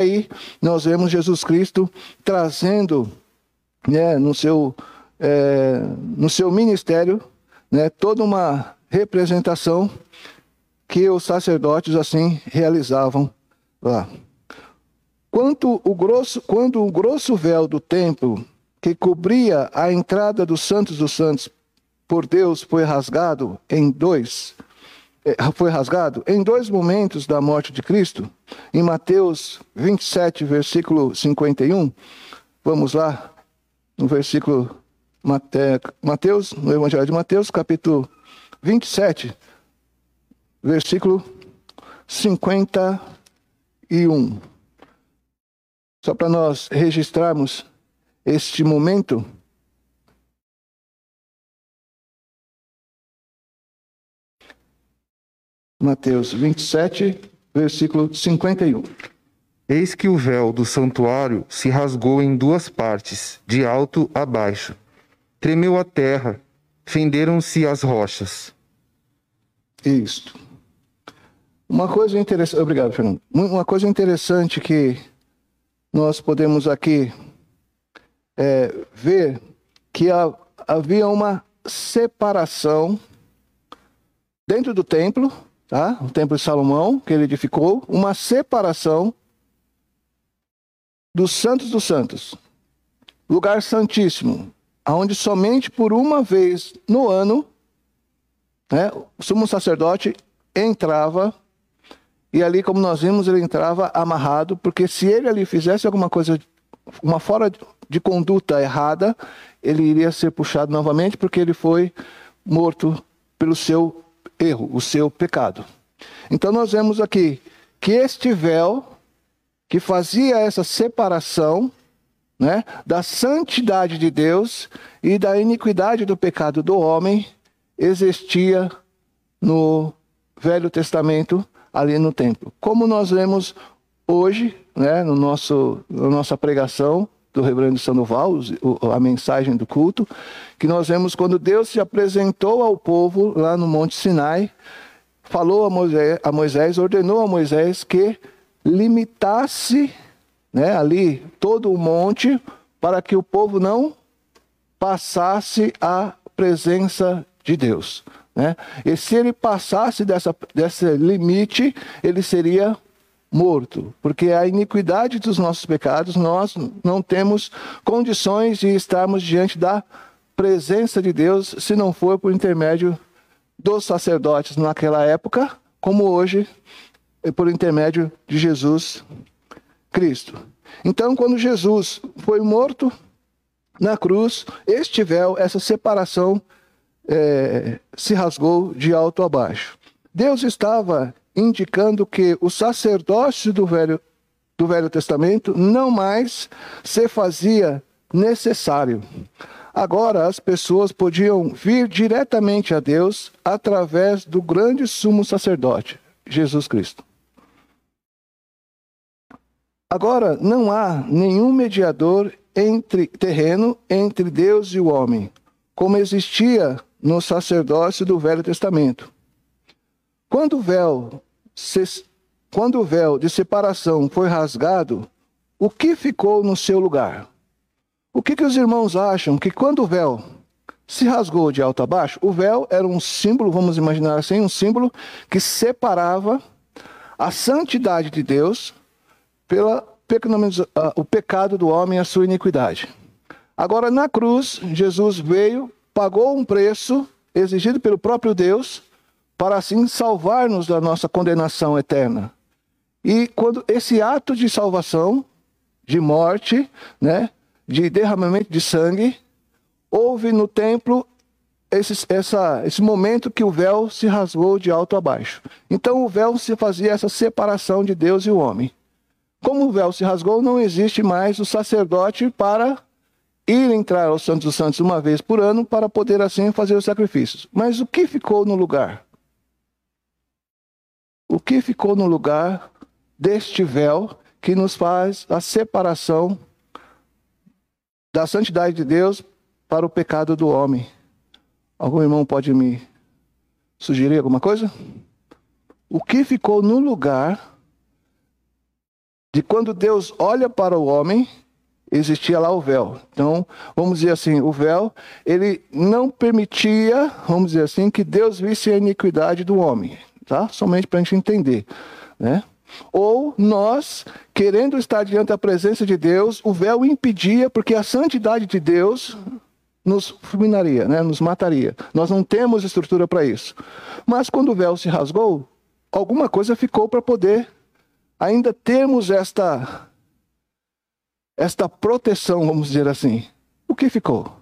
aí nós vemos Jesus Cristo trazendo né, no, seu, é, no seu ministério né, toda uma representação que os sacerdotes assim realizavam lá. Quanto o grosso, quando o grosso véu do templo que cobria a entrada dos Santos dos Santos por Deus foi rasgado em dois, foi rasgado em dois momentos da morte de Cristo, em Mateus 27, versículo 51. Vamos lá, no versículo Mateus, no Evangelho de Mateus, capítulo 27, versículo 51. Só para nós registrarmos este momento. Mateus 27, versículo 51. Eis que o véu do santuário se rasgou em duas partes, de alto a baixo. Tremeu a terra, fenderam-se as rochas. Isto. Uma coisa interessante. Obrigado, Fernando. Uma coisa interessante que nós podemos aqui é, ver que havia uma separação dentro do templo, tá? o templo de Salomão, que ele edificou, uma separação dos santos dos santos, lugar santíssimo, onde somente por uma vez no ano né, o sumo sacerdote entrava e ali, como nós vimos, ele entrava amarrado, porque se ele ali fizesse alguma coisa, uma fora de conduta errada, ele iria ser puxado novamente, porque ele foi morto pelo seu erro, o seu pecado. Então nós vemos aqui que este véu que fazia essa separação né, da santidade de Deus e da iniquidade do pecado do homem existia no Velho Testamento ali no templo. Como nós vemos hoje, né, no nosso, na nossa pregação do Reverendo Sandoval, a mensagem do culto, que nós vemos quando Deus se apresentou ao povo lá no Monte Sinai, falou a Moisés, a Moisés ordenou a Moisés que limitasse né, ali todo o monte para que o povo não passasse a presença de Deus. Né? E se ele passasse dessa, desse limite, ele seria morto, porque a iniquidade dos nossos pecados, nós não temos condições de estarmos diante da presença de Deus se não for por intermédio dos sacerdotes naquela época, como hoje, por intermédio de Jesus Cristo. Então, quando Jesus foi morto na cruz, este véu, essa separação é, se rasgou de alto a baixo. Deus estava indicando que o sacerdócio do Velho, do Velho Testamento não mais se fazia necessário. Agora as pessoas podiam vir diretamente a Deus através do grande sumo sacerdote, Jesus Cristo. Agora não há nenhum mediador entre terreno entre Deus e o homem, como existia no sacerdócio do Velho Testamento. Quando o véu, quando o véu de separação foi rasgado, o que ficou no seu lugar? O que, que os irmãos acham que quando o véu se rasgou de alto a baixo, o véu era um símbolo, vamos imaginar assim, um símbolo que separava a santidade de Deus pela o pecado do homem a sua iniquidade. Agora, na cruz, Jesus veio pagou um preço exigido pelo próprio Deus para assim salvar-nos da nossa condenação eterna. E quando esse ato de salvação, de morte, né, de derramamento de sangue, houve no templo esse, essa, esse momento que o véu se rasgou de alto a baixo. Então o véu se fazia essa separação de Deus e o homem. Como o véu se rasgou, não existe mais o sacerdote para ir entrar aos Santos dos Santos uma vez por ano para poder assim fazer os sacrifícios. Mas o que ficou no lugar? O que ficou no lugar deste véu que nos faz a separação da santidade de Deus para o pecado do homem? Algum irmão pode me sugerir alguma coisa? O que ficou no lugar de quando Deus olha para o homem, existia lá o véu. Então, vamos dizer assim, o véu, ele não permitia, vamos dizer assim, que Deus visse a iniquidade do homem, tá? Somente para a gente entender, né? Ou nós, querendo estar diante da presença de Deus, o véu impedia, porque a santidade de Deus nos fulminaria, né? nos mataria. Nós não temos estrutura para isso. Mas quando o véu se rasgou, alguma coisa ficou para poder ainda termos esta esta proteção, vamos dizer assim. O que ficou?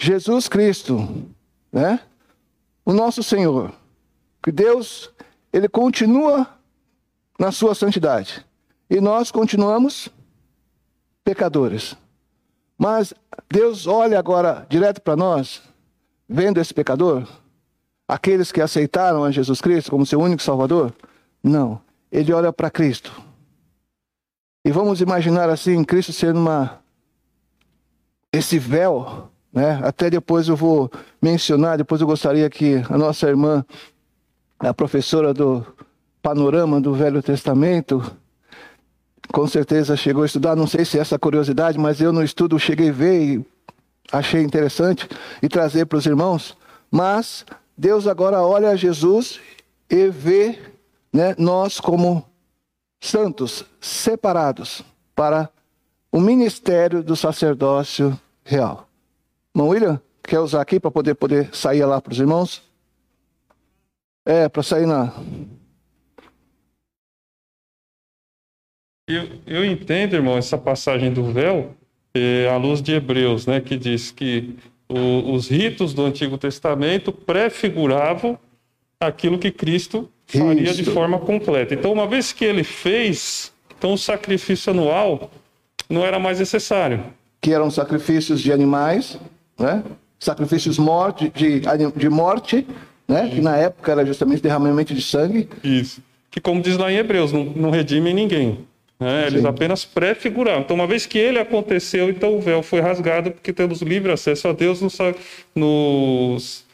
Jesus Cristo, né? O nosso Senhor. Que Deus, ele continua na sua santidade. E nós continuamos pecadores. Mas Deus olha agora direto para nós, vendo esse pecador, aqueles que aceitaram a Jesus Cristo como seu único Salvador? Não. Ele olha para Cristo. E vamos imaginar assim, Cristo sendo uma esse véu, né? Até depois eu vou mencionar, depois eu gostaria que a nossa irmã, a professora do panorama do Velho Testamento, com certeza chegou a estudar, não sei se é essa curiosidade, mas eu no estudo cheguei a ver e achei interessante e trazer para os irmãos. Mas Deus agora olha a Jesus e vê né, nós como santos, separados para o ministério do sacerdócio real. Irmão William, quer usar aqui para poder, poder sair lá para os irmãos? É, para sair na, Eu, eu entendo, irmão, essa passagem do véu é, à luz de Hebreus, né, que diz que o, os ritos do Antigo Testamento prefiguravam aquilo que Cristo faria Isso. de forma completa. Então, uma vez que ele fez, então o sacrifício anual não era mais necessário. Que eram sacrifícios de animais, né? sacrifícios morte, de, de morte, né? que na época era justamente derramamento de sangue. Isso. Que, como diz lá em Hebreus, não, não redime ninguém. Né? Eles apenas prefiguraram. Então, uma vez que ele aconteceu, então o véu foi rasgado, porque temos livre acesso a Deus nos,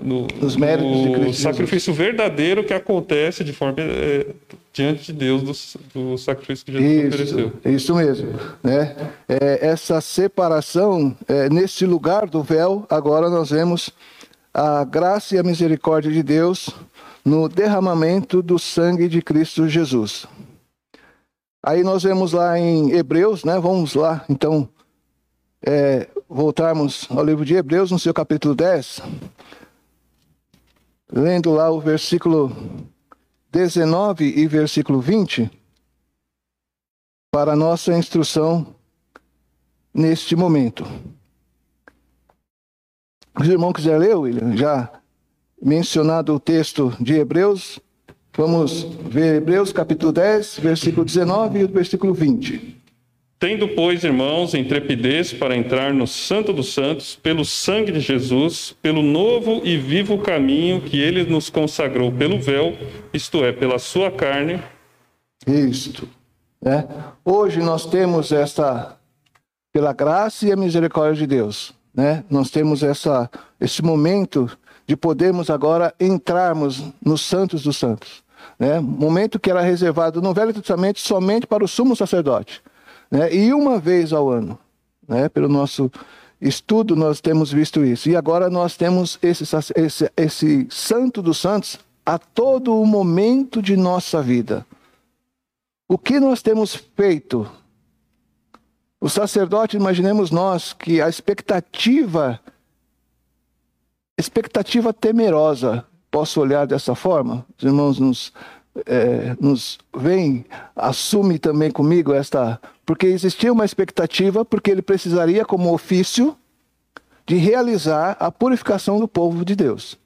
no, nos méritos no de Cristo sacrifício Jesus. verdadeiro que acontece de forma é, diante de Deus do, do, sacrifício que Jesus isso, ofereceu. Isso mesmo. Né? É, essa separação, é, nesse lugar do véu, agora nós vemos a graça e a misericórdia de Deus no derramamento do sangue de Cristo Jesus. Aí nós vemos lá em Hebreus, né? Vamos lá, então, é, voltarmos ao livro de Hebreus, no seu capítulo 10, lendo lá o versículo 19 e versículo 20, para nossa instrução neste momento. Se o irmão quiser ler, William, já mencionado o texto de Hebreus, Vamos ver Hebreus capítulo 10, versículo 19 e versículo 20. Tendo, pois, irmãos, intrepidez para entrar no Santo dos Santos, pelo sangue de Jesus, pelo novo e vivo caminho que ele nos consagrou pelo véu, isto é, pela sua carne. Isto. Né? Hoje nós temos essa, pela graça e a misericórdia de Deus, né? nós temos essa, esse momento de podermos agora entrarmos nos Santos dos Santos né? momento que era reservado no Velho Testamento somente para o sumo sacerdote. Né? E uma vez ao ano, né? pelo nosso estudo, nós temos visto isso. E agora nós temos esse, esse, esse Santo dos Santos a todo o momento de nossa vida. O que nós temos feito? O sacerdote, imaginemos nós que a expectativa, expectativa temerosa Posso olhar dessa forma? Os irmãos nos, é, nos veem, assume também comigo esta. Porque existia uma expectativa, porque ele precisaria, como ofício, de realizar a purificação do povo de Deus.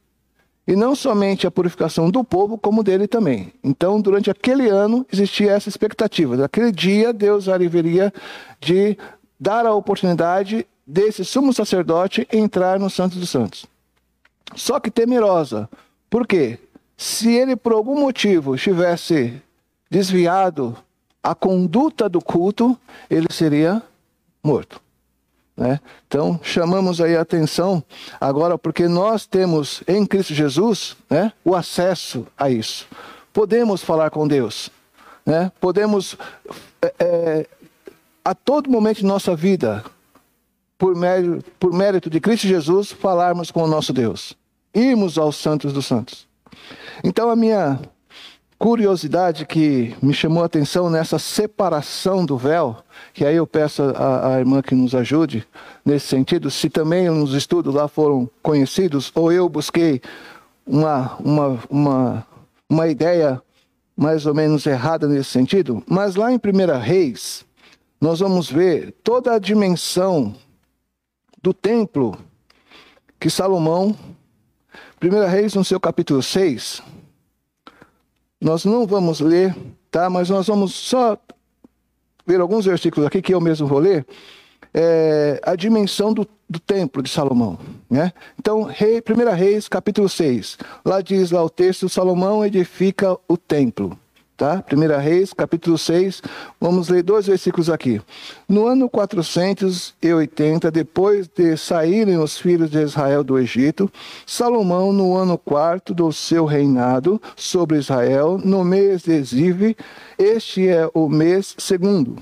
E não somente a purificação do povo, como dele também. Então, durante aquele ano, existia essa expectativa. Naquele dia, Deus haveria de dar a oportunidade desse sumo sacerdote entrar no Santo dos Santos. Só que temerosa, por quê? Se ele por algum motivo estivesse desviado a conduta do culto, ele seria morto. Né? Então, chamamos aí a atenção agora, porque nós temos em Cristo Jesus né, o acesso a isso. Podemos falar com Deus, né? podemos, é, é, a todo momento de nossa vida, por mérito, por mérito de Cristo Jesus, falarmos com o nosso Deus, irmos aos santos dos santos. Então, a minha curiosidade que me chamou a atenção nessa separação do véu, que aí eu peço à, irmã que nos ajude nesse sentido, se também nos estudos lá foram conhecidos, ou eu busquei uma, uma, uma, uma ideia mais ou menos errada nesse sentido, mas lá em 1 Reis, nós vamos ver toda a dimensão do templo que Salomão, 1 Reis, no seu capítulo 6, nós não vamos ler, tá? Mas nós vamos só ver alguns versículos aqui que eu mesmo vou ler. É, a dimensão do, do, templo de Salomão. Né? Então, rei, 1 Reis, capítulo 6. Lá diz lá o texto: Salomão edifica o templo tá? 1 Reis, capítulo 6, vamos ler dois versículos aqui. No ano 480, depois de saírem os filhos de Israel do Egito, Salomão, no ano quarto do seu reinado sobre Israel, no mês de Zive, este é o mês segundo,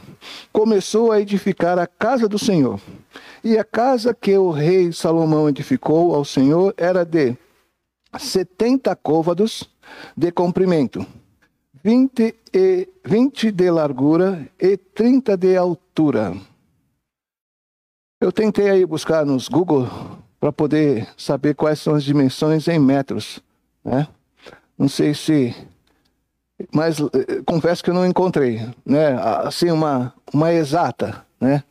começou a edificar a casa do Senhor. E a casa que o rei Salomão edificou ao Senhor era de setenta côvados de comprimento 20, e, 20 de largura e 30 de altura. Eu tentei aí buscar nos Google para poder saber quais são as dimensões em metros, né? Não sei se, mas eh, confesso que eu não encontrei, né? Assim uma uma exata, né?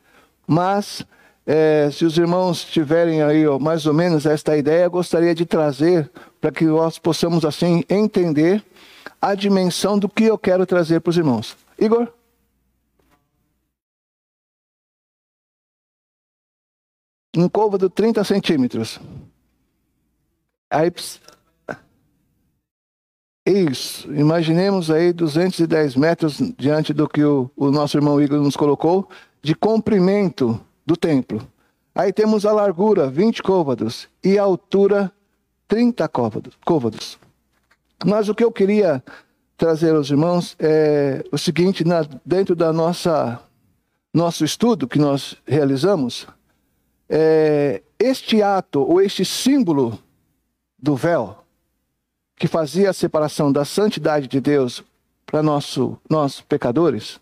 Mas é, se os irmãos tiverem aí ó, mais ou menos esta ideia, gostaria de trazer para que nós possamos assim entender a dimensão do que eu quero trazer para os irmãos. Igor? Um côvado 30 centímetros. Aí, isso, imaginemos aí 210 metros diante do que o, o nosso irmão Igor nos colocou, de comprimento do templo. Aí temos a largura, 20 côvados, e a altura, 30 côvados. côvados. Mas o que eu queria trazer aos irmãos é o seguinte: na, dentro da nossa nosso estudo que nós realizamos, é, este ato ou este símbolo do véu que fazia a separação da santidade de Deus para nosso, nós pecadores,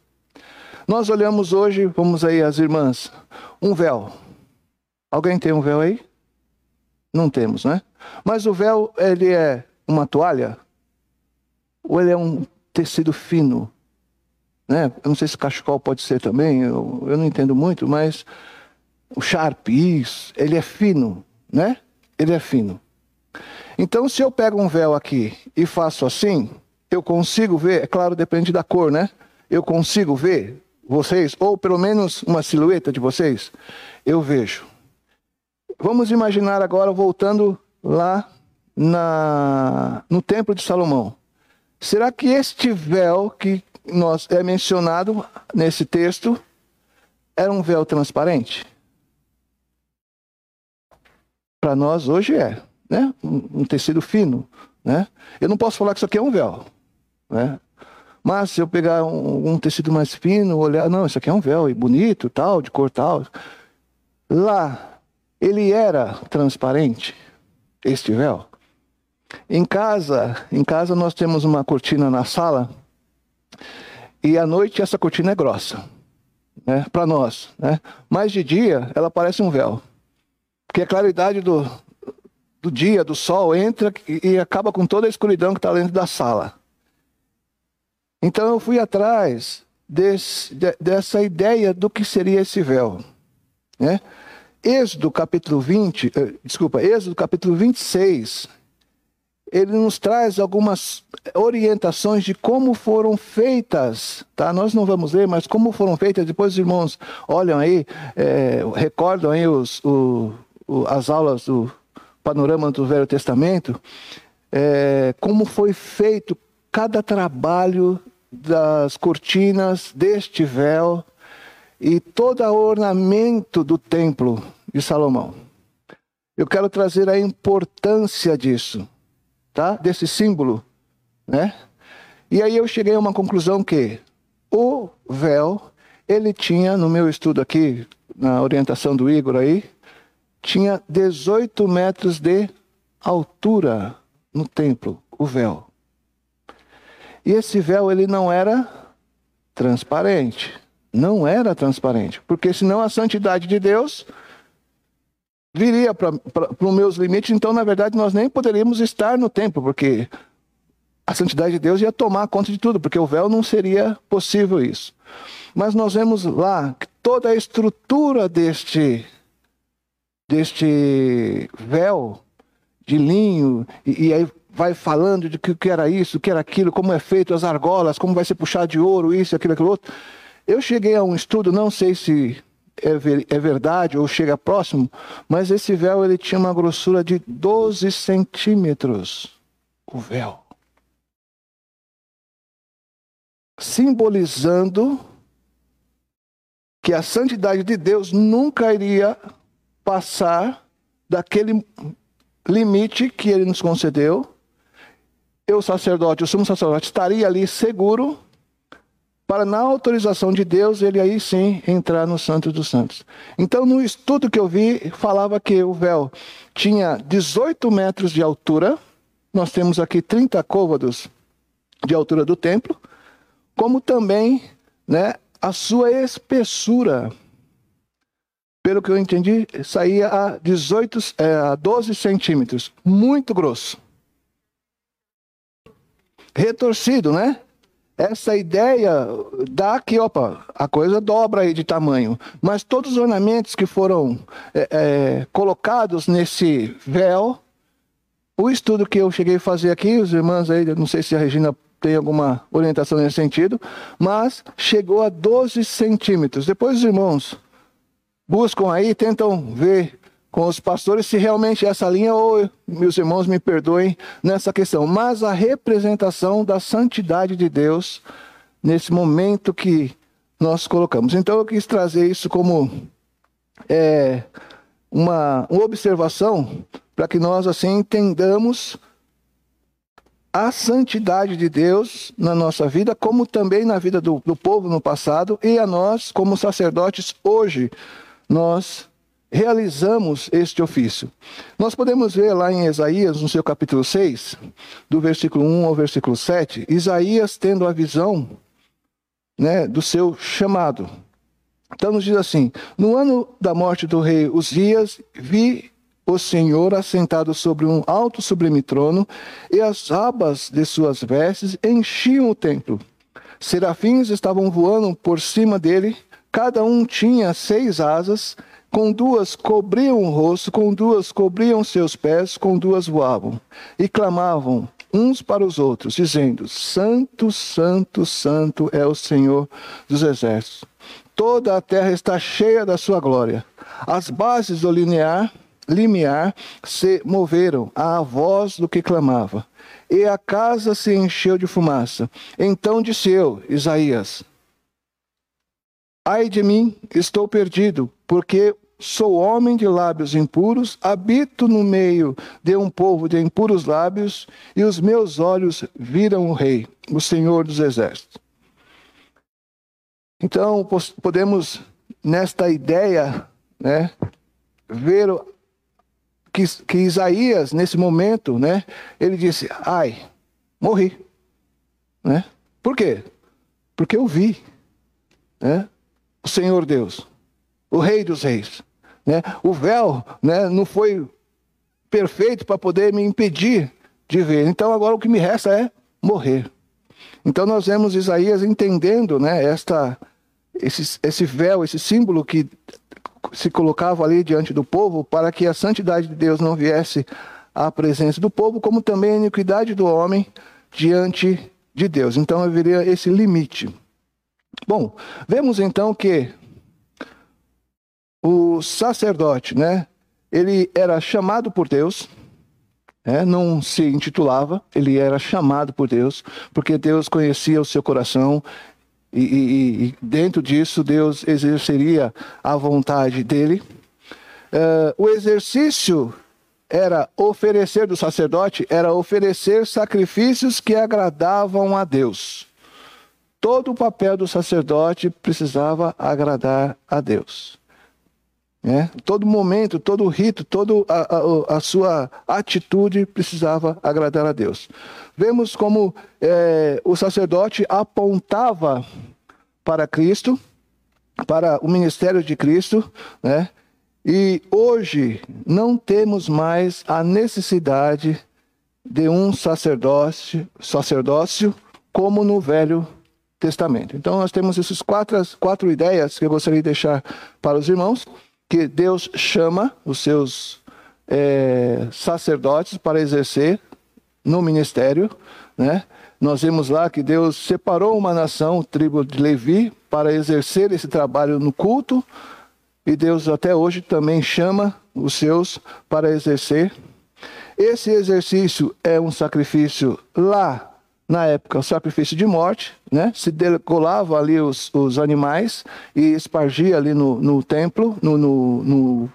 nós olhamos hoje, vamos aí as irmãs, um véu. Alguém tem um véu aí? Não temos, né? Mas o véu, ele é uma toalha? Ou ele é um tecido fino? Né? Eu não sei se cachecol pode ser também, eu, eu não entendo muito, mas o Sharp, isso, ele é fino, né? Ele é fino. Então, se eu pego um véu aqui e faço assim, eu consigo ver, é claro, depende da cor, né? Eu consigo ver vocês, ou pelo menos uma silhueta de vocês, eu vejo. Vamos imaginar agora voltando lá na, no Templo de Salomão. Será que este véu que nós é mencionado nesse texto era um véu transparente? Para nós hoje é, né? Um, um, tecido fino, né? Eu não posso falar que isso aqui é um véu, né? Mas se eu pegar um, um tecido mais fino, olhar, não, isso aqui é um véu e bonito, tal, de cor tal. Lá ele era transparente, este véu. Em casa, em casa nós temos uma cortina na sala e à noite essa cortina é grossa, né, para nós, né? Mas de dia ela parece um véu, porque a claridade do, do dia, do sol entra e, acaba com toda a escuridão que está dentro da sala. Então eu fui atrás desse, de, dessa ideia do que seria esse véu, né? Êxodo capítulo 20, eh, desculpa, Êxodo capítulo 26, ele nos traz algumas orientações de como foram feitas, tá? Nós não vamos ler, mas como foram feitas. Depois os irmãos olham aí, é, recordam aí os, o, o, as aulas do panorama do Velho Testamento, é, como foi feito cada trabalho das cortinas deste véu e todo o ornamento do templo de Salomão. Eu quero trazer a importância disso, tá? Desse símbolo, né? E aí eu cheguei a uma conclusão que o véu, ele tinha, no meu estudo aqui, na orientação do Igor aí, tinha 18 metros de altura no templo, o véu. E esse véu, ele não era transparente. Não era transparente. Porque senão a santidade de Deus viria para os meus limites. Então, na verdade, nós nem poderíamos estar no templo, porque a santidade de Deus ia tomar conta de tudo, porque o véu não seria possível isso. Mas nós vemos lá que toda a estrutura deste, deste véu de linho, e, e aí vai falando de que, que era isso, que era aquilo, como é feito as argolas, como vai ser puxado de ouro, isso, aquilo, aquilo outro. Eu cheguei a um estudo, não sei se é, ver, é verdade ou chega próximo, mas esse véu ele tinha uma grossura de 12 centímetros. O véu. Simbolizando que a santidade de Deus nunca iria passar daquele limite que ele nos concedeu. Eu, sacerdote, o sumo sacerdote, estaria ali seguro para, na autorização de Deus, ele aí sim entrar no Santo dos Santos. Então, no estudo que eu vi, falava que o véu tinha 18 metros de altura, nós temos aqui 30 côvados de altura do templo, como também né, a sua espessura. Pelo que eu entendi, saía a 18, é, a 12 centímetros, muito grosso. Retorcido, né? Essa ideia dá que, opa, a coisa dobra aí de tamanho. Mas todos os ornamentos que foram é, é, colocados nesse véu, o estudo que eu cheguei a fazer aqui, os irmãos aí, não sei se a Regina tem alguma orientação nesse sentido, mas chegou a 12 centímetros. Depois os irmãos buscam aí, tentam ver com os pastores se realmente essa linha, ou meus irmãos me perdoem nessa questão, mas a representação da santidade de Deus nesse momento que nós colocamos. Então eu quis trazer isso como é, uma, uma observação para que nós assim entendamos a santidade de Deus na nossa vida, como também na vida do, do povo no passado, e a nós, como sacerdotes, hoje, nós realizamos este ofício. Nós podemos ver lá em Isaías, no seu capítulo 6, do versículo 1 ao versículo 7, Isaías tendo a visão né, do seu chamado. Então nos diz assim: No ano da morte do rei Uzias, vi o Senhor assentado sobre um alto sublime trono, e as abas de suas vestes enchiam o templo. Serafins estavam voando por cima dele, cada um tinha seis asas, com duas cobriam o rosto, com duas cobriam seus pés, com duas voavam, e clamavam uns para os outros, dizendo: Santo, Santo, Santo é o Senhor dos exércitos. Toda a terra está cheia da sua glória. As bases do linear limiar se moveram à voz do que clamava, e a casa se encheu de fumaça. Então disse eu, Isaías: Ai de mim, estou perdido, porque sou homem de lábios impuros, habito no meio de um povo de impuros lábios, e os meus olhos viram o Rei, o Senhor dos Exércitos. Então, podemos, nesta ideia, né, ver que, que Isaías, nesse momento, né, ele disse: Ai, morri. Né? Por quê? Porque eu vi né, o Senhor Deus, o Rei dos Reis. Né? O véu né, não foi perfeito para poder me impedir de ver. Então agora o que me resta é morrer. Então nós vemos Isaías entendendo né, esta, esse, esse véu, esse símbolo que se colocava ali diante do povo para que a santidade de Deus não viesse à presença do povo, como também a iniquidade do homem diante de Deus. Então haveria esse limite. Bom, vemos então que o sacerdote, né, ele era chamado por Deus, né, não se intitulava, ele era chamado por Deus, porque Deus conhecia o seu coração e, e, e dentro disso Deus exerceria a vontade dele. Uh, o exercício era oferecer do sacerdote, era oferecer sacrifícios que agradavam a Deus. Todo o papel do sacerdote precisava agradar a Deus. É? Todo momento, todo rito, toda a, a, a, sua atitude precisava agradar a Deus. Vemos como é, o sacerdote apontava para Cristo, para o ministério de Cristo, né? E hoje não temos mais a necessidade de um sacerdócio, sacerdócio como no Velho Testamento. Então nós temos essas quatro, quatro ideias que eu gostaria de deixar para os irmãos, que Deus chama os seus é, sacerdotes para exercer no ministério, né? Nós vemos lá que Deus separou uma nação, tribo de Levi, para exercer esse trabalho no culto, e Deus até hoje também chama os seus para exercer. Esse exercício é um sacrifício lá na época, o sacrifício de morte, né? Se decolava ali os, os animais e espargia ali no, no templo, no, no, no,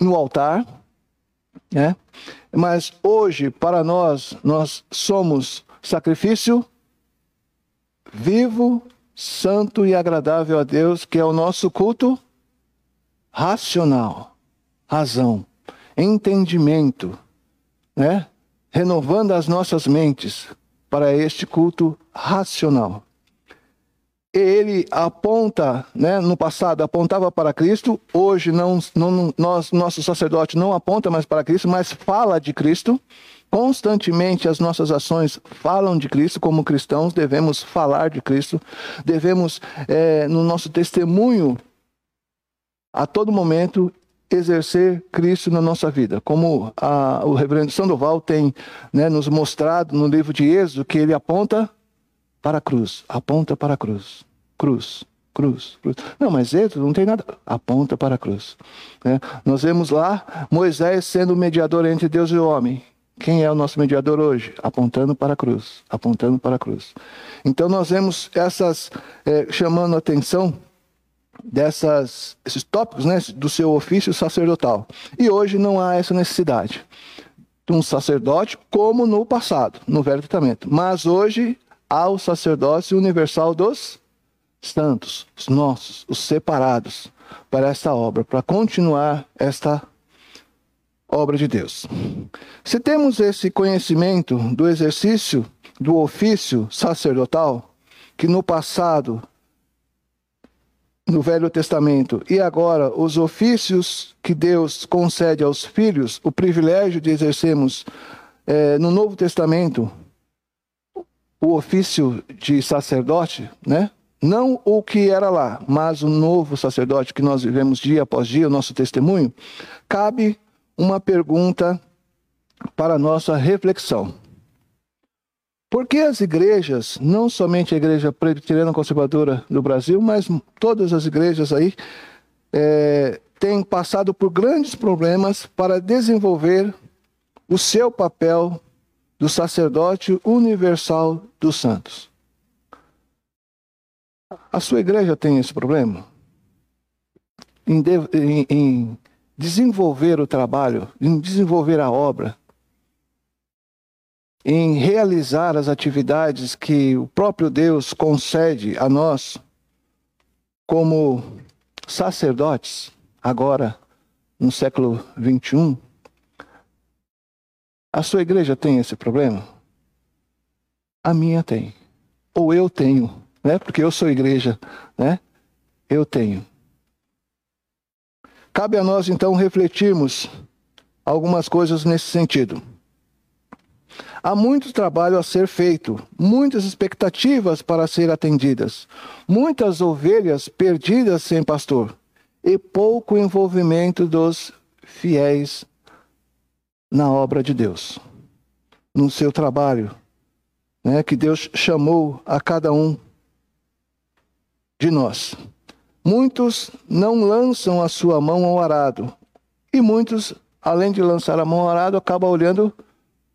no altar, né? Mas hoje, para nós, nós somos sacrifício vivo santo e agradável a Deus, que é o nosso culto racional, razão, entendimento, né? Renovando as nossas mentes para este culto racional. Ele aponta, né, no passado apontava para Cristo, hoje não, não, nós, nosso sacerdote não aponta mais para Cristo, mas fala de Cristo. Constantemente as nossas ações falam de Cristo, como cristãos devemos falar de Cristo, devemos, é, no nosso testemunho, a todo momento, exercer Cristo na nossa vida. Como a, o reverendo Sandoval tem né, nos mostrado no livro de Êxodo, que ele aponta para a cruz, aponta para a cruz, cruz, cruz, cruz. Não, mas Êxodo não tem nada, aponta para a cruz. Né? Nós vemos lá Moisés sendo o mediador entre Deus e o homem. Quem é o nosso mediador hoje? Apontando para a cruz, apontando para a cruz. Então nós vemos essas é, chamando a atenção dessas esses tópicos, né, do seu ofício sacerdotal. E hoje não há essa necessidade de um sacerdote como no passado, no Velho Testamento. Mas hoje há o sacerdócio universal dos santos, os nossos, os separados para esta obra, para continuar esta obra de Deus. Se temos esse conhecimento do exercício do ofício sacerdotal, que no passado, no Velho Testamento, e agora os ofícios que Deus concede aos filhos, o privilégio de exercermos é, no Novo Testamento o ofício de sacerdote, né? Não o que era lá, mas o novo sacerdote que nós vivemos dia após dia, o nosso testemunho, cabe uma pergunta para nossa reflexão. Por que as igrejas, não somente a igreja presbiteriana conservadora do Brasil, mas todas as igrejas aí, é, têm passado por grandes problemas para desenvolver o seu papel do sacerdote universal dos santos? A sua igreja tem esse problema? Em, em, em desenvolver o trabalho, em desenvolver a obra, em realizar as atividades que o próprio Deus concede a nós como sacerdotes, agora no século 21. A sua igreja tem esse problema? A minha tem. Ou eu tenho, né? Porque eu sou igreja, né? Eu tenho. Cabe a nós então refletirmos algumas coisas nesse sentido. Há muito trabalho a ser feito, muitas expectativas para ser atendidas, muitas ovelhas perdidas sem pastor e pouco envolvimento dos fiéis na obra de Deus, no seu trabalho, né, que Deus chamou a cada um de nós. Muitos não lançam a sua mão ao arado, e muitos, além de lançar a mão ao arado, acabam olhando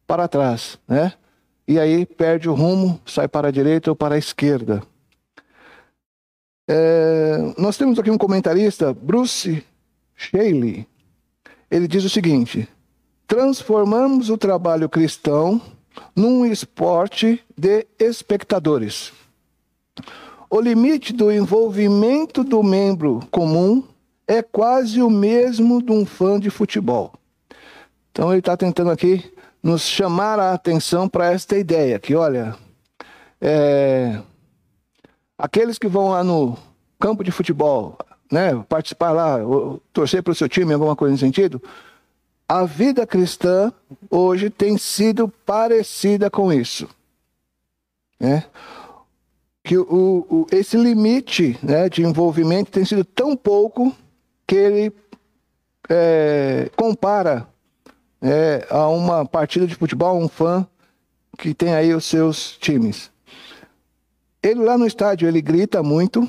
para trás, né? E aí perde o rumo, sai para a direita ou para a esquerda. É, nós temos aqui um comentarista, Bruce Shaley. Ele diz o seguinte: transformamos o trabalho cristão num esporte de espectadores. O limite do envolvimento do membro comum é quase o mesmo de um fã de futebol. Então ele está tentando aqui nos chamar a atenção para esta ideia, que olha, é, aqueles que vão lá no campo de futebol, né, participar lá, torcer para o seu time, alguma coisa nesse sentido, a vida cristã hoje tem sido parecida com isso. Né? Que o, o, esse limite né, de envolvimento tem sido tão pouco que ele é, compara é, a uma partida de futebol, um fã que tem aí os seus times. Ele lá no estádio, ele grita muito,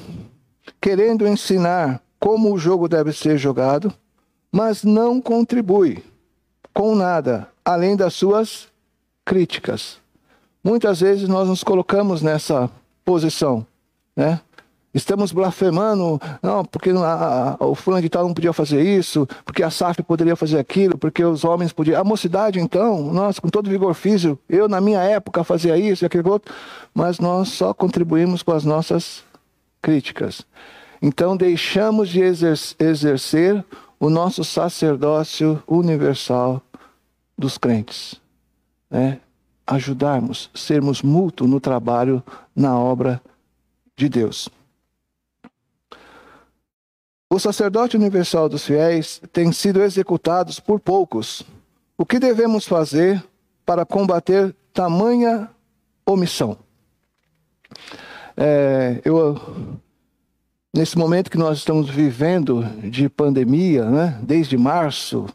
querendo ensinar como o jogo deve ser jogado, mas não contribui com nada, além das suas críticas. Muitas vezes nós nos colocamos nessa posição, né? Estamos blasfemando, não, porque a, a, o fulano de tal não podia fazer isso, porque a SAF poderia fazer aquilo, porque os homens podiam. A mocidade, então, nós, com todo vigor físico, eu na minha época fazia isso e aquilo outro, mas nós só contribuímos com as nossas críticas. Então, deixamos de exercer o nosso sacerdócio universal dos crentes. Né? Ajudarmos, sermos mútuos no trabalho, na obra de Deus. O sacerdote universal dos fiéis tem sido executados por poucos. O que devemos fazer para combater tamanha omissão? É, eu, nesse momento que nós estamos vivendo de pandemia, né, desde março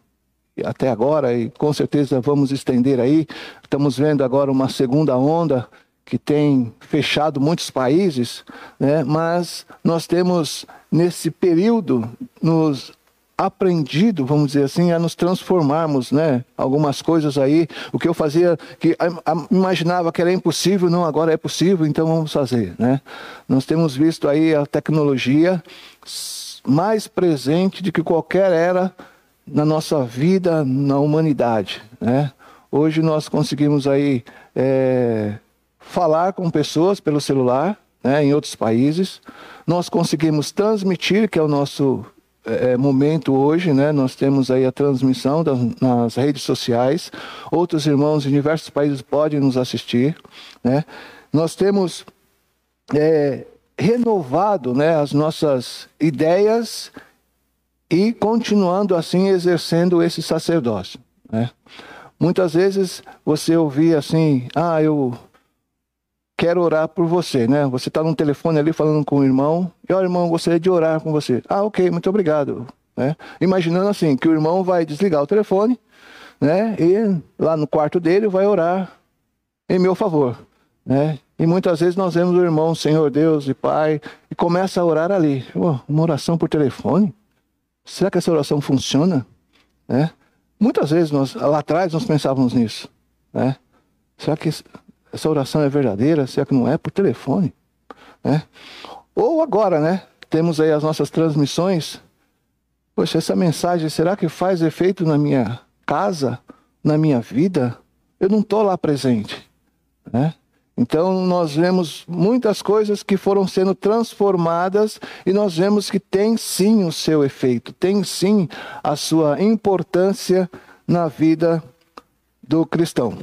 até agora, e com certeza vamos estender aí, estamos vendo agora uma segunda onda que tem fechado muitos países, né? mas nós temos, nesse período, nos aprendido, vamos dizer assim, a nos transformarmos, né? Algumas coisas aí, o que eu fazia, que imaginava que era impossível, não, agora é possível, então vamos fazer, né? Nós temos visto aí a tecnologia mais presente do que qualquer era na nossa vida, na humanidade, né? Hoje nós conseguimos aí é, falar com pessoas pelo celular, né, em outros países. Nós conseguimos transmitir, que é o nosso é, momento hoje, né? Nós temos aí a transmissão das, nas redes sociais. Outros irmãos em diversos países podem nos assistir, né? Nós temos é, renovado, né, as nossas ideias e continuando assim exercendo esse sacerdócio, né? Muitas vezes você ouvia assim, ah, eu quero orar por você, né? Você está no telefone ali falando com o irmão, e ó, irmão, gostaria de orar com você. Ah, ok, muito obrigado. Né? Imaginando assim, que o irmão vai desligar o telefone, né? E lá no quarto dele vai orar em meu favor, né? E muitas vezes nós vemos o irmão, Senhor Deus e Pai, e começa a orar ali. Uma oração por telefone? Será que essa oração funciona? Né? Muitas vezes nós, lá atrás nós pensávamos nisso, né? Será que essa oração é verdadeira, se é que não é, por telefone. Né? Ou agora, né? Temos aí as nossas transmissões. Poxa, essa mensagem, será que faz efeito na minha casa, na minha vida? Eu não estou lá presente. Né? Então, nós vemos muitas coisas que foram sendo transformadas e nós vemos que tem sim o seu efeito, tem sim a sua importância na vida do cristão.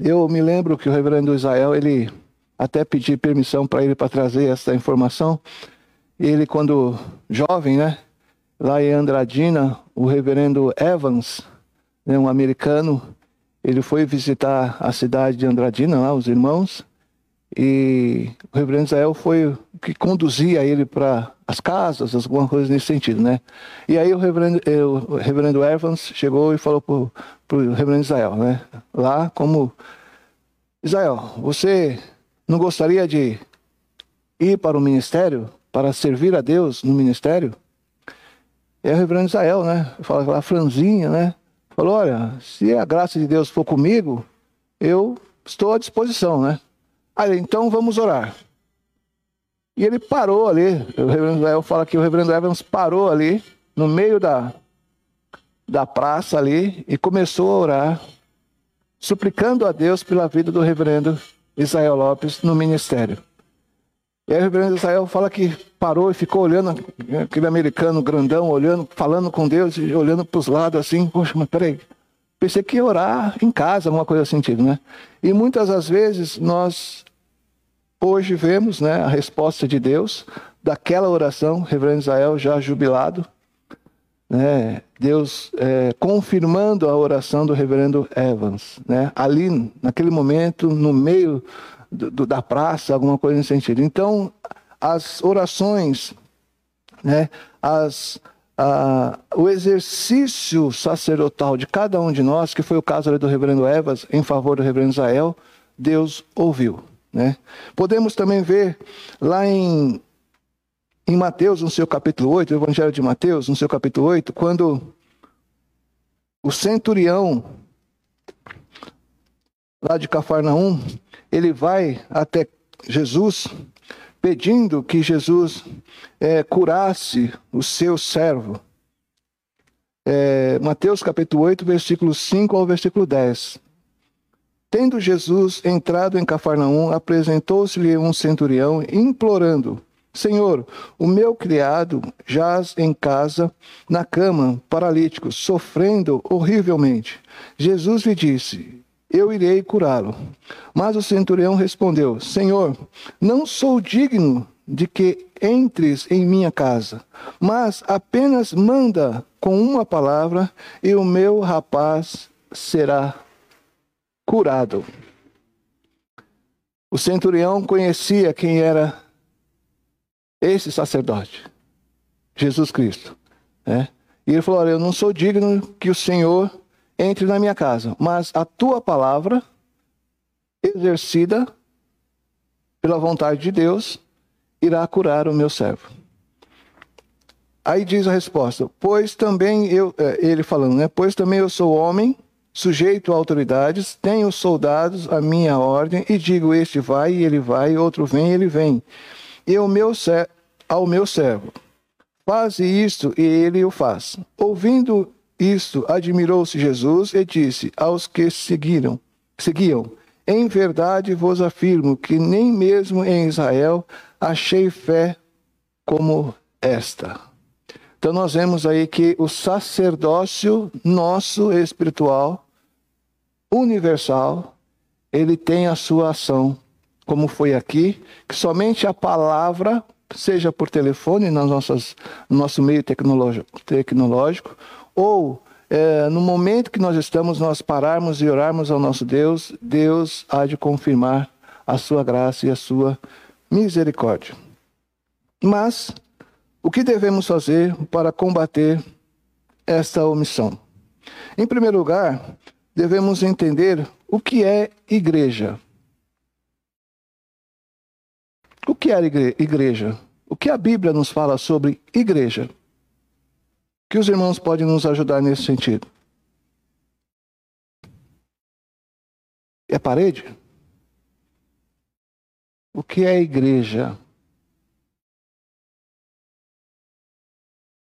Eu me lembro que o reverendo Israel, ele até pedi permissão para ele para trazer essa informação. Ele, quando jovem, né, lá em Andradina, o reverendo Evans, né, um americano, ele foi visitar a cidade de Andradina, lá, os irmãos, e o reverendo Israel foi o que conduzia ele para as casas, alguma coisa nesse sentido, né? E aí o reverendo, eh, o reverendo Evans chegou e falou para o reverendo Israel, né? Lá como, Israel, você não gostaria de ir para o ministério, para servir a Deus no ministério? Aí o reverendo Israel, né? Fala, a franzinha, né? Falou, olha, se a graça de Deus for comigo, eu estou à disposição, né? Aí, então vamos orar. E ele parou ali, o reverendo Israel fala que o reverendo Evans parou ali, no meio da, da praça ali, e começou a orar, suplicando a Deus pela vida do reverendo Israel Lopes no ministério. E aí o reverendo Israel fala que parou e ficou olhando, aquele americano grandão, olhando, falando com Deus, e olhando para os lados assim, poxa, mas peraí, pensei que ia orar em casa, alguma coisa sentido, né? E muitas das vezes nós hoje vemos né, a resposta de Deus daquela oração, reverendo Israel já jubilado, né, Deus é, confirmando a oração do reverendo Evans, né, ali naquele momento, no meio do, do, da praça, alguma coisa nesse sentido. Então, as orações, né, as, a, o exercício sacerdotal de cada um de nós, que foi o caso do reverendo Evans em favor do reverendo Israel, Deus ouviu. Né? Podemos também ver lá em, em Mateus, no seu capítulo 8, o Evangelho de Mateus, no seu capítulo 8, quando o centurião lá de Cafarnaum, ele vai até Jesus pedindo que Jesus é, curasse o seu servo. É, Mateus capítulo 8, versículo 5 ao versículo 10. Tendo Jesus entrado em Cafarnaum, apresentou-se-lhe um centurião, implorando: Senhor, o meu criado jaz em casa, na cama, paralítico, sofrendo horrivelmente. Jesus lhe disse: Eu irei curá-lo. Mas o centurião respondeu: Senhor, não sou digno de que entres em minha casa, mas apenas manda com uma palavra e o meu rapaz será curado. O centurião conhecia quem era esse sacerdote, Jesus Cristo. Né? E ele falou: Olha, eu não sou digno que o Senhor entre na minha casa, mas a tua palavra, exercida pela vontade de Deus, irá curar o meu servo. Aí diz a resposta: Pois também eu, é, ele falando, né? Pois também eu sou homem sujeito a autoridades, tenho soldados à minha ordem, e digo: este vai, e ele vai, outro vem, e ele vem. E o meu ao meu servo: faze isto, e ele o faz. Ouvindo isto, admirou-se Jesus e disse aos que seguiram, seguiam: Em verdade vos afirmo que nem mesmo em Israel achei fé como esta. Então nós vemos aí que o sacerdócio nosso espiritual, universal, ele tem a sua ação, como foi aqui, que somente a palavra, seja por telefone, nas nossas, no nosso meio tecnológico, tecnológico ou é, no momento que nós estamos, nós pararmos e orarmos ao nosso Deus, Deus há de confirmar a sua graça e a sua misericórdia. Mas o que devemos fazer para combater esta omissão? Em primeiro lugar, devemos entender o que é igreja. O que é igreja? O que a Bíblia nos fala sobre igreja? Que os irmãos podem nos ajudar nesse sentido? É parede? O que é igreja?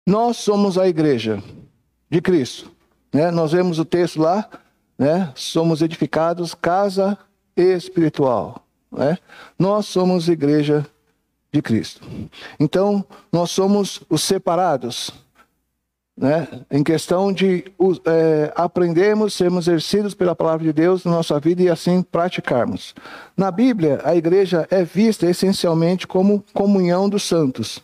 Nós somos a igreja de Cristo. Né? Nós vemos o texto lá, né? somos edificados casa espiritual. Né? Nós somos igreja de Cristo. Então, nós somos os separados. Né? Em questão de é, aprendermos, sermos exercidos pela palavra de Deus na nossa vida e assim praticarmos. Na Bíblia, a igreja é vista essencialmente como comunhão dos santos.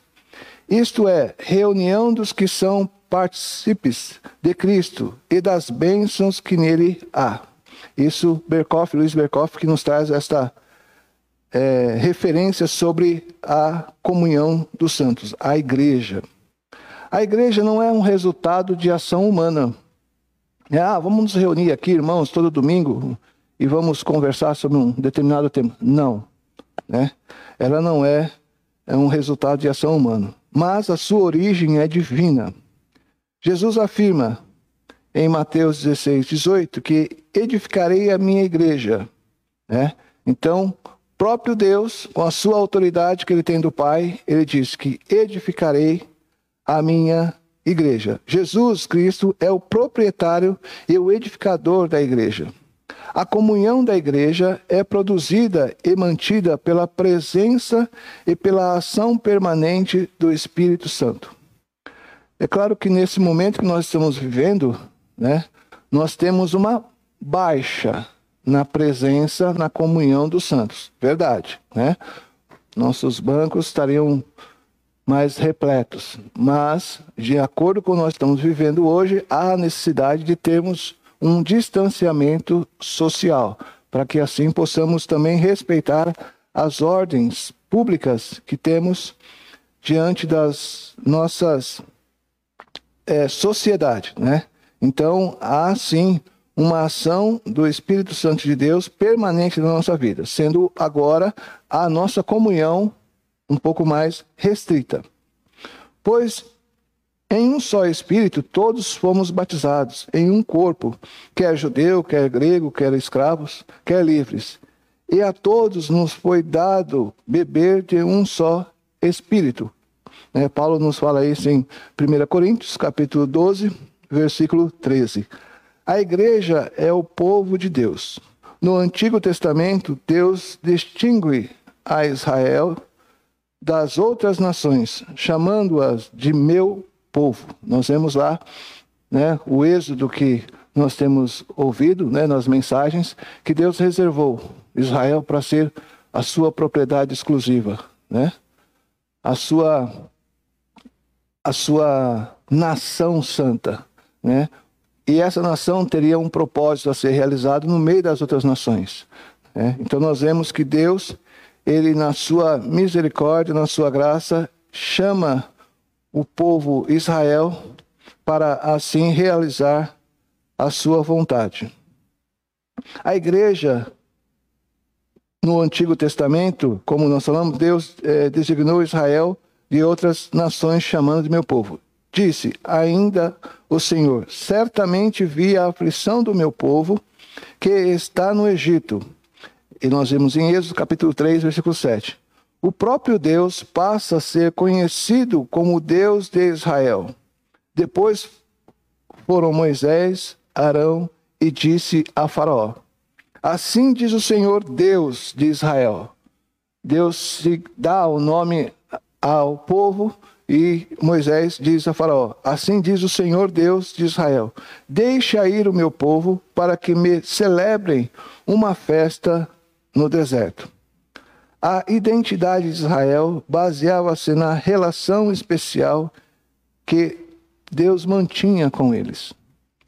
Isto é, reunião dos que são partícipes de Cristo e das bênçãos que nele há. Isso, Berkoff, Luiz Berkoff, que nos traz esta é, referência sobre a comunhão dos santos, a igreja. A igreja não é um resultado de ação humana. É, ah, vamos nos reunir aqui, irmãos, todo domingo e vamos conversar sobre um determinado tema. Não. Né? Ela não é, é um resultado de ação humana mas a sua origem é divina. Jesus afirma em Mateus 16, 18 que edificarei a minha igreja. Né? Então, próprio Deus, com a sua autoridade que ele tem do Pai, ele diz que edificarei a minha igreja. Jesus Cristo é o proprietário e o edificador da igreja. A comunhão da igreja é produzida e mantida pela presença e pela ação permanente do Espírito Santo. É claro que nesse momento que nós estamos vivendo, né, nós temos uma baixa na presença, na comunhão dos santos. Verdade, né? Nossos bancos estariam mais repletos, mas de acordo com o que nós estamos vivendo hoje, há necessidade de termos um distanciamento social, para que assim possamos também respeitar as ordens públicas que temos diante das nossas é, sociedade, né? Então há sim uma ação do Espírito Santo de Deus permanente na nossa vida, sendo agora a nossa comunhão um pouco mais restrita. Pois em um só Espírito todos fomos batizados, em um corpo, quer judeu, quer grego, quer escravos, quer livres. E a todos nos foi dado beber de um só Espírito. É, Paulo nos fala isso em 1 Coríntios, capítulo 12, versículo 13. A igreja é o povo de Deus. No Antigo Testamento, Deus distingue a Israel das outras nações, chamando-as de meu povo. Nós vemos lá né, o êxodo que nós temos ouvido né, nas mensagens, que Deus reservou Israel para ser a sua propriedade exclusiva, né? a, sua, a sua nação santa. Né? E essa nação teria um propósito a ser realizado no meio das outras nações. Né? Então nós vemos que Deus, ele na sua misericórdia, na sua graça, chama o povo Israel para assim realizar a sua vontade. A igreja no Antigo Testamento, como nós falamos, Deus é, designou Israel de outras nações chamando de meu povo. Disse ainda o Senhor: Certamente vi a aflição do meu povo que está no Egito. E nós vimos em Êxodo capítulo 3, versículo 7. O próprio Deus passa a ser conhecido como Deus de Israel. Depois foram Moisés, Arão e disse a Faraó: Assim diz o Senhor Deus de Israel. Deus se dá o nome ao povo e Moisés diz a Faraó: Assim diz o Senhor Deus de Israel: Deixa ir o meu povo para que me celebrem uma festa no deserto. A identidade de Israel baseava-se na relação especial que Deus mantinha com eles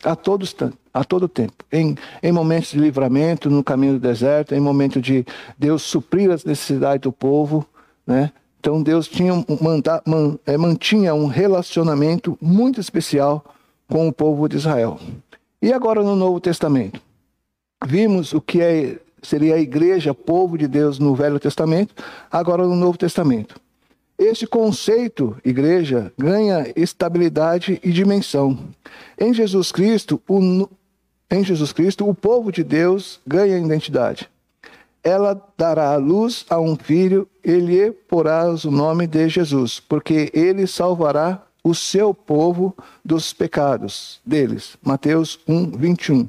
a todos a todo tempo, em, em momentos de livramento no caminho do deserto, em momento de Deus suprir as necessidades do povo, né? Então Deus tinha manda, man, é, mantinha um relacionamento muito especial com o povo de Israel. E agora no Novo Testamento, vimos o que é, seria a igreja, povo de Deus no Velho Testamento, agora no Novo Testamento. Este conceito, igreja, ganha estabilidade e dimensão. Em Jesus Cristo, o, em Jesus Cristo, o povo de Deus ganha identidade ela dará a luz a um filho, ele porás o nome de Jesus, porque ele salvará o seu povo dos pecados deles. Mateus 1, 21.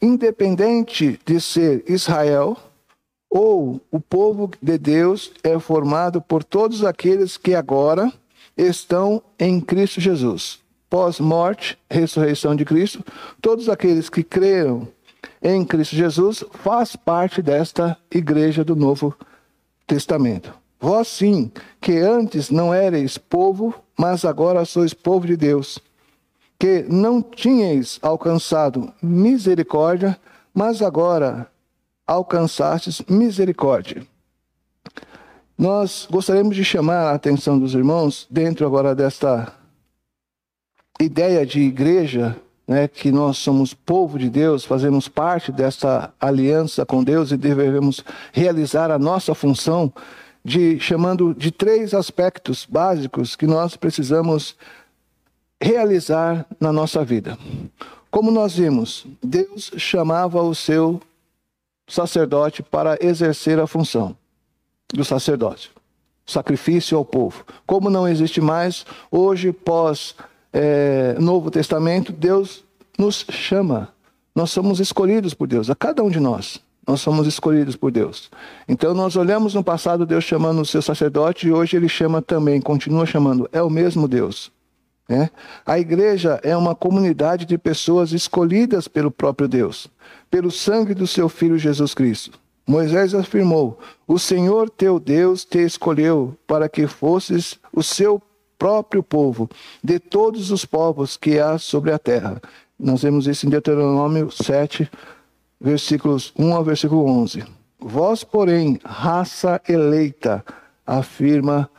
Independente de ser Israel ou o povo de Deus, é formado por todos aqueles que agora estão em Cristo Jesus. Pós-morte, ressurreição de Cristo, todos aqueles que creram em Cristo Jesus faz parte desta igreja do Novo Testamento. Vós sim, que antes não erais povo, mas agora sois povo de Deus, que não tinhais alcançado misericórdia, mas agora alcançastes misericórdia. Nós gostaríamos de chamar a atenção dos irmãos dentro agora desta ideia de igreja né, que nós somos povo de Deus, fazemos parte dessa aliança com Deus e devemos realizar a nossa função de chamando de três aspectos básicos que nós precisamos realizar na nossa vida. Como nós vimos, Deus chamava o seu sacerdote para exercer a função. do sacerdócio, sacrifício ao povo. Como não existe mais, hoje, pós é, Novo Testamento, Deus nos chama. Nós somos escolhidos por Deus, a cada um de nós. Nós somos escolhidos por Deus. Então nós olhamos no passado Deus chamando o seu sacerdote e hoje ele chama também, continua chamando, é o mesmo Deus. Né? A igreja é uma comunidade de pessoas escolhidas pelo próprio Deus, pelo sangue do seu Filho Jesus Cristo. Moisés afirmou: O Senhor teu Deus te escolheu para que fosses o seu próprio povo, de todos os povos que há sobre a terra. Nós vemos isso em Deuteronômio 7, versículos 1 ao versículo 11. Vós, porém, raça eleita, afirma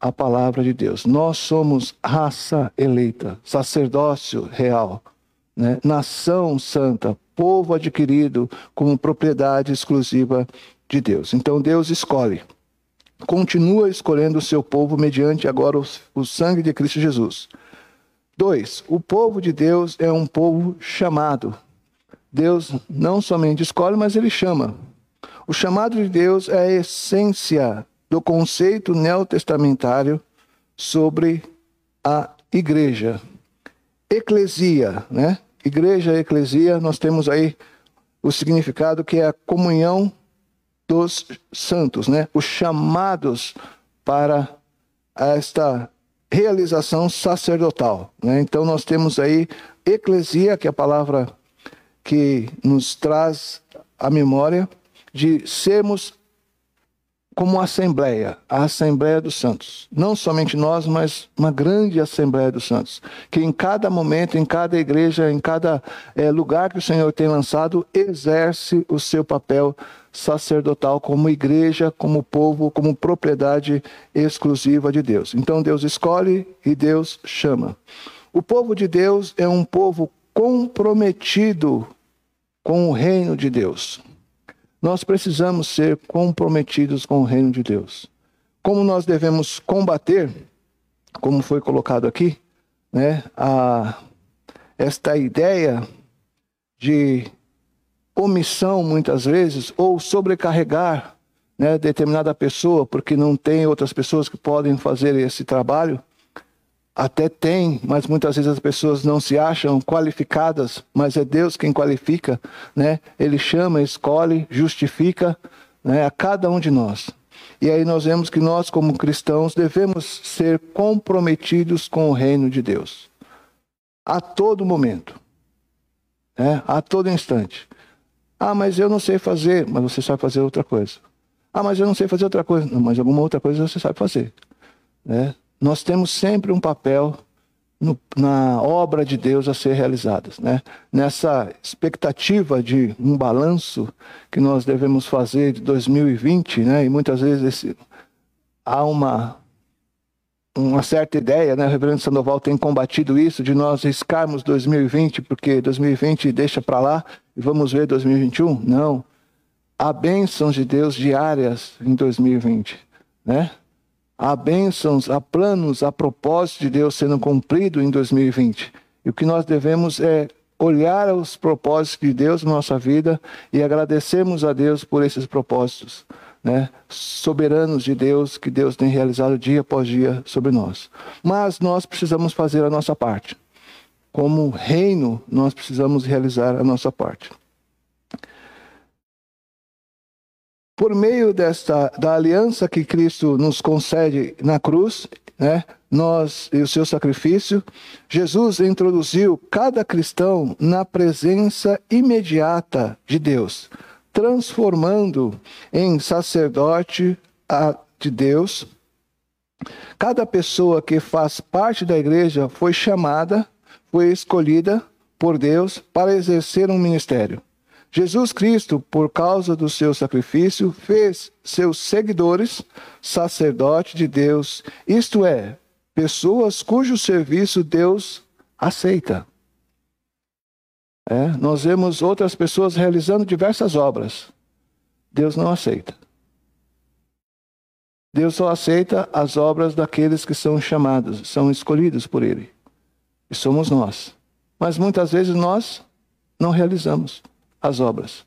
a palavra de Deus. Nós somos raça eleita, sacerdócio real, né? nação santa, povo adquirido como propriedade exclusiva de Deus. Então Deus escolhe, continua escolhendo o seu povo mediante agora o, o sangue de Cristo Jesus. Dois, o povo de Deus é um povo chamado. Deus não somente escolhe, mas ele chama. O chamado de Deus é a essência do conceito neotestamentário sobre a igreja. Eclesia, né? Igreja, eclesia, nós temos aí o significado que é a comunhão dos santos, né? Os chamados para esta realização sacerdotal, né? Então nós temos aí eclesia, que é a palavra que nos traz a memória de sermos como assembleia, a Assembleia dos Santos. Não somente nós, mas uma grande Assembleia dos Santos. Que em cada momento, em cada igreja, em cada é, lugar que o Senhor tem lançado, exerce o seu papel sacerdotal como igreja, como povo, como propriedade exclusiva de Deus. Então Deus escolhe e Deus chama. O povo de Deus é um povo comprometido com o reino de Deus. Nós precisamos ser comprometidos com o reino de Deus. Como nós devemos combater, como foi colocado aqui, né, a, esta ideia de omissão, muitas vezes, ou sobrecarregar né, determinada pessoa, porque não tem outras pessoas que podem fazer esse trabalho, até tem, mas muitas vezes as pessoas não se acham qualificadas, mas é Deus quem qualifica, né? Ele chama, escolhe, justifica, né, a cada um de nós. E aí nós vemos que nós como cristãos devemos ser comprometidos com o reino de Deus. A todo momento. Né? A todo instante. Ah, mas eu não sei fazer, mas você sabe fazer outra coisa. Ah, mas eu não sei fazer outra coisa. Não, mas alguma outra coisa você sabe fazer. Né? Nós temos sempre um papel no, na obra de Deus a ser realizada. Né? Nessa expectativa de um balanço que nós devemos fazer de 2020, né? e muitas vezes esse, há uma, uma certa ideia, né? o reverendo Sandoval tem combatido isso, de nós riscarmos 2020, porque 2020 deixa para lá e vamos ver 2021. Não. Há bênçãos de Deus diárias em 2020. Né? Há bênçãos, há planos, há propósitos de Deus sendo cumprido em 2020. E o que nós devemos é olhar os propósitos de Deus na nossa vida e agradecermos a Deus por esses propósitos, né? Soberanos de Deus que Deus tem realizado dia após dia sobre nós. Mas nós precisamos fazer a nossa parte. Como reino, nós precisamos realizar a nossa parte. Por meio desta da aliança que Cristo nos concede na cruz, né, nós e o seu sacrifício, Jesus introduziu cada cristão na presença imediata de Deus, transformando em sacerdote de Deus. Cada pessoa que faz parte da igreja foi chamada, foi escolhida por Deus para exercer um ministério. Jesus Cristo, por causa do seu sacrifício, fez seus seguidores sacerdotes de Deus, isto é, pessoas cujo serviço Deus aceita. É, nós vemos outras pessoas realizando diversas obras. Deus não aceita. Deus só aceita as obras daqueles que são chamados, são escolhidos por Ele. E somos nós. Mas muitas vezes nós não realizamos as obras.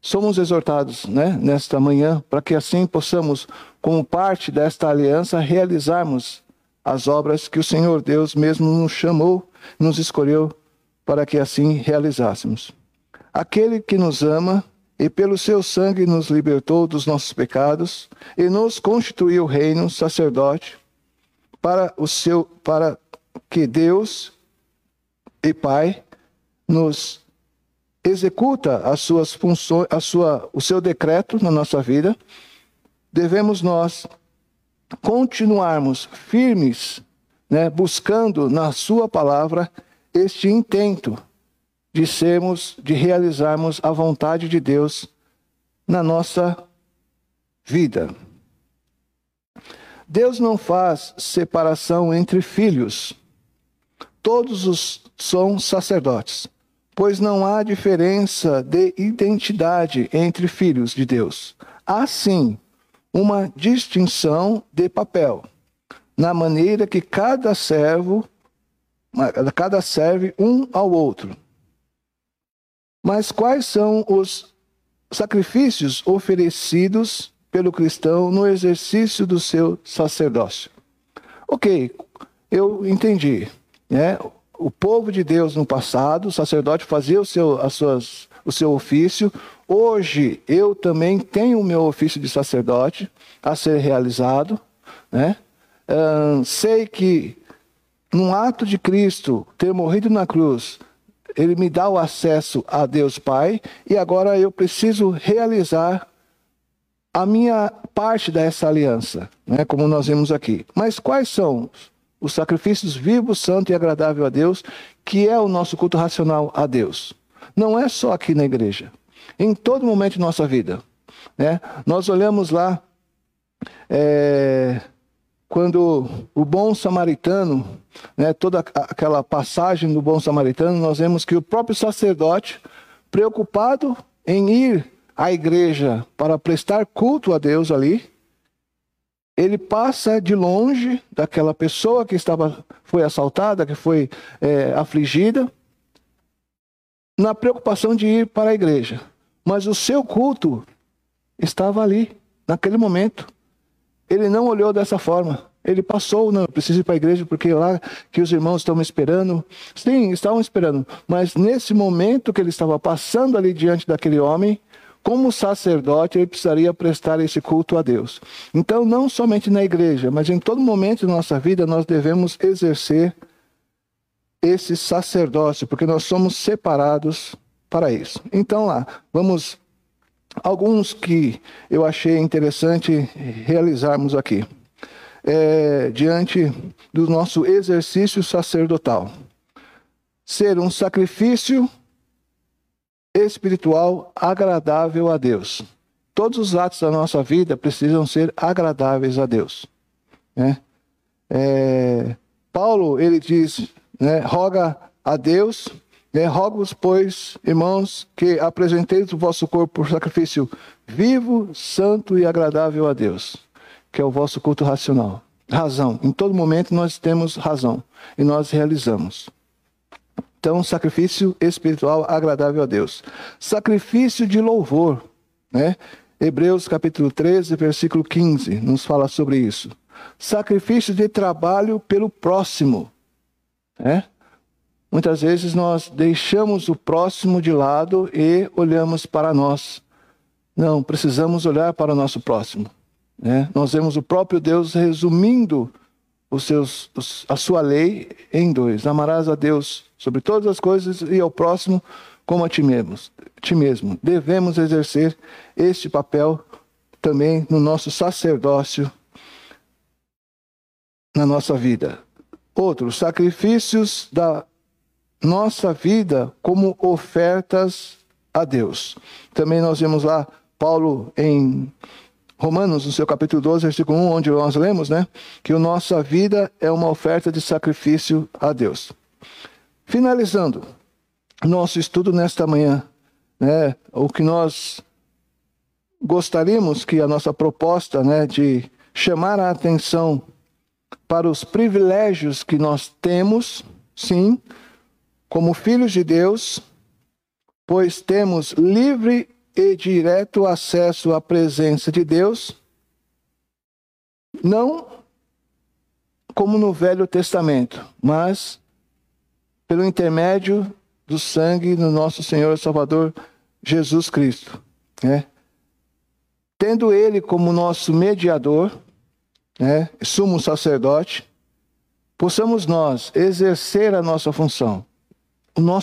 somos exortados né, nesta manhã para que assim possamos, como parte desta aliança, realizarmos as obras que o Senhor Deus mesmo nos chamou, nos escolheu para que assim realizássemos. Aquele que nos ama e pelo seu sangue nos libertou dos nossos pecados e nos constituiu reino sacerdote para o seu para que Deus e Pai nos executa as suas funções, a sua, o seu decreto na nossa vida, devemos nós continuarmos firmes, né, buscando na sua palavra este intento de sermos, de realizarmos a vontade de Deus na nossa vida. Deus não faz separação entre filhos. Todos os são sacerdotes pois não há diferença de identidade entre filhos de Deus. Há sim uma distinção de papel, na maneira que cada servo, cada serve um ao outro. Mas quais são os sacrifícios oferecidos pelo cristão no exercício do seu sacerdócio? Ok, eu entendi. Né? O povo de Deus no passado, o sacerdote fazia o seu, as suas, o seu ofício. Hoje eu também tenho o meu ofício de sacerdote a ser realizado. Né? Uh, sei que num ato de Cristo ter morrido na cruz, ele me dá o acesso a Deus Pai e agora eu preciso realizar a minha parte dessa aliança, né, como nós vimos aqui. Mas quais são os sacrifícios vivos, santo e agradável a Deus, que é o nosso culto racional a Deus. Não é só aqui na igreja, em todo momento de nossa vida. Né? Nós olhamos lá, é, quando o bom samaritano, né, toda aquela passagem do bom samaritano, nós vemos que o próprio sacerdote, preocupado em ir à igreja para prestar culto a Deus ali, ele passa de longe daquela pessoa que estava foi assaltada, que foi é, afligida, na preocupação de ir para a igreja. Mas o seu culto estava ali, naquele momento. Ele não olhou dessa forma. Ele passou, não, eu preciso ir para a igreja porque é lá que os irmãos estão me esperando. Sim, estavam esperando. Mas nesse momento que ele estava passando ali diante daquele homem, como sacerdote, ele precisaria prestar esse culto a Deus. Então, não somente na igreja, mas em todo momento da nossa vida, nós devemos exercer esse sacerdócio, porque nós somos separados para isso. Então, lá, vamos. Alguns que eu achei interessante realizarmos aqui, é, diante do nosso exercício sacerdotal. Ser um sacrifício espiritual agradável a Deus. Todos os atos da nossa vida precisam ser agradáveis a Deus. Né? É, Paulo, ele diz, né, roga a Deus, né, rogo-vos, pois, irmãos, que apresenteis o vosso corpo por sacrifício vivo, santo e agradável a Deus, que é o vosso culto racional. Razão. Em todo momento nós temos razão e nós realizamos. Então, sacrifício espiritual agradável a Deus. Sacrifício de louvor, né? Hebreus capítulo 13, versículo 15, nos fala sobre isso. Sacrifício de trabalho pelo próximo, né? Muitas vezes nós deixamos o próximo de lado e olhamos para nós. Não, precisamos olhar para o nosso próximo. Né? Nós vemos o próprio Deus resumindo os seus, os, a sua lei em dois: amarás a Deus sobre todas as coisas e ao próximo como a ti mesmo. Ti mesmo. Devemos exercer este papel também no nosso sacerdócio, na nossa vida. Outro, sacrifícios da nossa vida como ofertas a Deus. Também nós vemos lá Paulo em Romanos, no seu capítulo 12, versículo 1, onde nós lemos, né, que a nossa vida é uma oferta de sacrifício a Deus. Finalizando nosso estudo nesta manhã, né, o que nós gostaríamos que a nossa proposta né, de chamar a atenção para os privilégios que nós temos, sim, como filhos de Deus, pois temos livre e direto acesso à presença de Deus, não como no Velho Testamento, mas pelo intermédio do sangue do nosso Senhor e Salvador Jesus Cristo. Né? Tendo Ele como nosso mediador, né, sumo sacerdote, possamos nós exercer a nossa função. O nosso